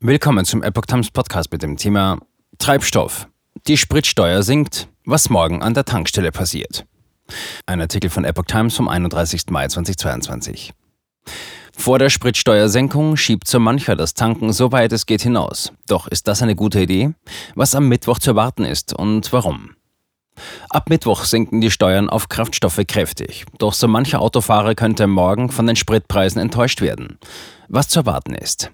Willkommen zum Epoch Times Podcast mit dem Thema Treibstoff. Die Spritsteuer sinkt, was morgen an der Tankstelle passiert. Ein Artikel von Epoch Times vom 31. Mai 2022. Vor der Spritsteuersenkung schiebt so mancher das Tanken so weit es geht hinaus. Doch ist das eine gute Idee? Was am Mittwoch zu erwarten ist und warum? Ab Mittwoch sinken die Steuern auf Kraftstoffe kräftig. Doch so mancher Autofahrer könnte morgen von den Spritpreisen enttäuscht werden. Was zu erwarten ist.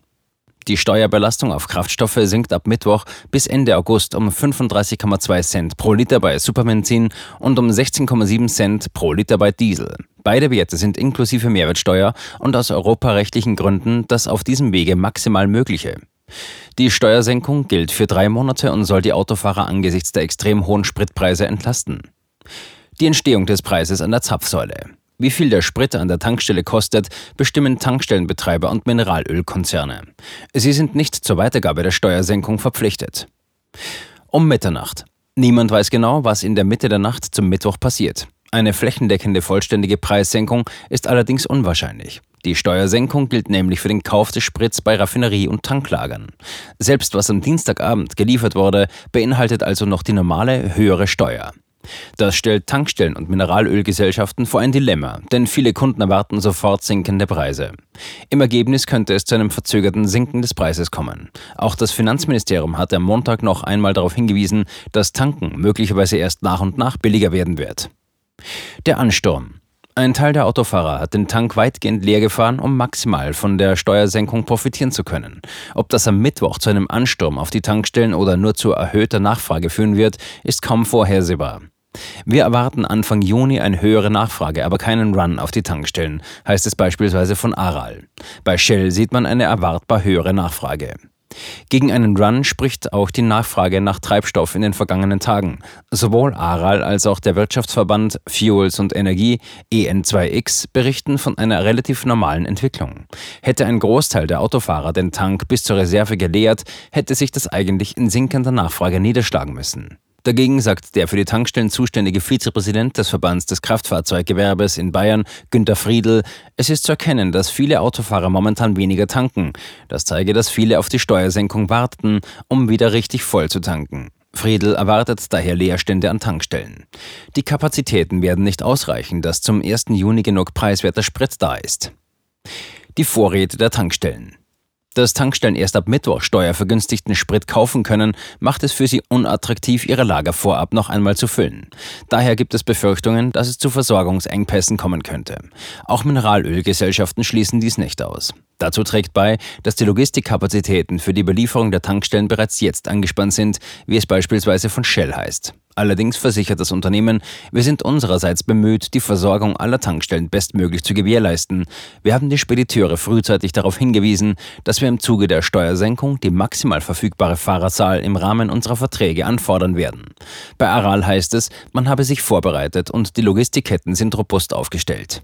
Die Steuerbelastung auf Kraftstoffe sinkt ab Mittwoch bis Ende August um 35,2 Cent pro Liter bei Superbenzin und um 16,7 Cent pro Liter bei Diesel. Beide Werte sind inklusive Mehrwertsteuer und aus europarechtlichen Gründen das auf diesem Wege maximal mögliche. Die Steuersenkung gilt für drei Monate und soll die Autofahrer angesichts der extrem hohen Spritpreise entlasten. Die Entstehung des Preises an der Zapfsäule. Wie viel der Sprit an der Tankstelle kostet, bestimmen Tankstellenbetreiber und Mineralölkonzerne. Sie sind nicht zur Weitergabe der Steuersenkung verpflichtet. Um Mitternacht. Niemand weiß genau, was in der Mitte der Nacht zum Mittwoch passiert. Eine flächendeckende vollständige Preissenkung ist allerdings unwahrscheinlich. Die Steuersenkung gilt nämlich für den Kauf des Sprits bei Raffinerie- und Tanklagern. Selbst was am Dienstagabend geliefert wurde, beinhaltet also noch die normale höhere Steuer. Das stellt Tankstellen und Mineralölgesellschaften vor ein Dilemma, denn viele Kunden erwarten sofort sinkende Preise. Im Ergebnis könnte es zu einem verzögerten Sinken des Preises kommen. Auch das Finanzministerium hat am Montag noch einmal darauf hingewiesen, dass Tanken möglicherweise erst nach und nach billiger werden wird. Der Ansturm. Ein Teil der Autofahrer hat den Tank weitgehend leer gefahren, um maximal von der Steuersenkung profitieren zu können. Ob das am Mittwoch zu einem Ansturm auf die Tankstellen oder nur zu erhöhter Nachfrage führen wird, ist kaum vorhersehbar. Wir erwarten Anfang Juni eine höhere Nachfrage, aber keinen Run auf die Tankstellen, heißt es beispielsweise von Aral. Bei Shell sieht man eine erwartbar höhere Nachfrage. Gegen einen Run spricht auch die Nachfrage nach Treibstoff in den vergangenen Tagen. Sowohl Aral als auch der Wirtschaftsverband Fuels und Energie EN2X berichten von einer relativ normalen Entwicklung. Hätte ein Großteil der Autofahrer den Tank bis zur Reserve geleert, hätte sich das eigentlich in sinkender Nachfrage niederschlagen müssen. Dagegen sagt der für die Tankstellen zuständige Vizepräsident des Verbands des Kraftfahrzeuggewerbes in Bayern, Günter Friedl, es ist zu erkennen, dass viele Autofahrer momentan weniger tanken. Das zeige, dass viele auf die Steuersenkung warten, um wieder richtig voll zu tanken. Friedl erwartet daher Leerstände an Tankstellen. Die Kapazitäten werden nicht ausreichen, dass zum 1. Juni genug preiswerter Sprit da ist. Die Vorräte der Tankstellen. Dass Tankstellen erst ab Mittwoch steuervergünstigten Sprit kaufen können, macht es für sie unattraktiv, ihre Lager vorab noch einmal zu füllen. Daher gibt es Befürchtungen, dass es zu Versorgungsengpässen kommen könnte. Auch Mineralölgesellschaften schließen dies nicht aus. Dazu trägt bei, dass die Logistikkapazitäten für die Belieferung der Tankstellen bereits jetzt angespannt sind, wie es beispielsweise von Shell heißt. Allerdings versichert das Unternehmen, wir sind unsererseits bemüht, die Versorgung aller Tankstellen bestmöglich zu gewährleisten. Wir haben die Spediteure frühzeitig darauf hingewiesen, dass wir im Zuge der Steuersenkung die maximal verfügbare Fahrerzahl im Rahmen unserer Verträge anfordern werden. Bei Aral heißt es, man habe sich vorbereitet und die Logistikketten sind robust aufgestellt.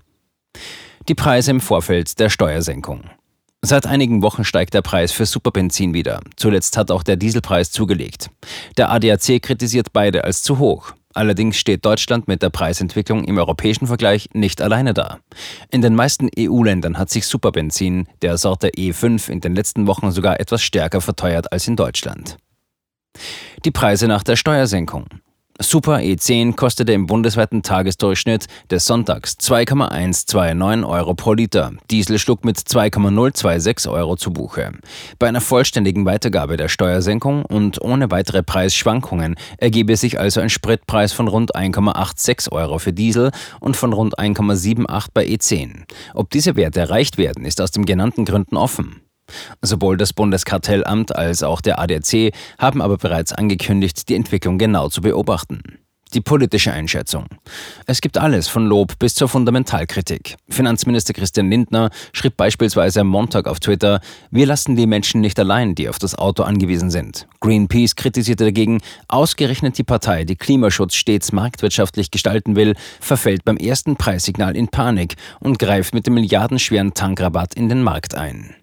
Die Preise im Vorfeld der Steuersenkung. Seit einigen Wochen steigt der Preis für Superbenzin wieder. Zuletzt hat auch der Dieselpreis zugelegt. Der ADAC kritisiert beide als zu hoch. Allerdings steht Deutschland mit der Preisentwicklung im europäischen Vergleich nicht alleine da. In den meisten EU-Ländern hat sich Superbenzin der Sorte E5 in den letzten Wochen sogar etwas stärker verteuert als in Deutschland. Die Preise nach der Steuersenkung. Super E10 kostete im bundesweiten Tagesdurchschnitt des Sonntags 2,129 Euro pro Liter. Diesel schlug mit 2,026 Euro zu Buche. Bei einer vollständigen Weitergabe der Steuersenkung und ohne weitere Preisschwankungen ergebe sich also ein Spritpreis von rund 1,86 Euro für Diesel und von rund 1,78 bei E10. Ob diese Werte erreicht werden, ist aus den genannten Gründen offen. Sowohl das Bundeskartellamt als auch der ADC haben aber bereits angekündigt, die Entwicklung genau zu beobachten. Die politische Einschätzung. Es gibt alles von Lob bis zur Fundamentalkritik. Finanzminister Christian Lindner schrieb beispielsweise am Montag auf Twitter, wir lassen die Menschen nicht allein, die auf das Auto angewiesen sind. Greenpeace kritisierte dagegen, ausgerechnet die Partei, die Klimaschutz stets marktwirtschaftlich gestalten will, verfällt beim ersten Preissignal in Panik und greift mit dem milliardenschweren Tankrabatt in den Markt ein.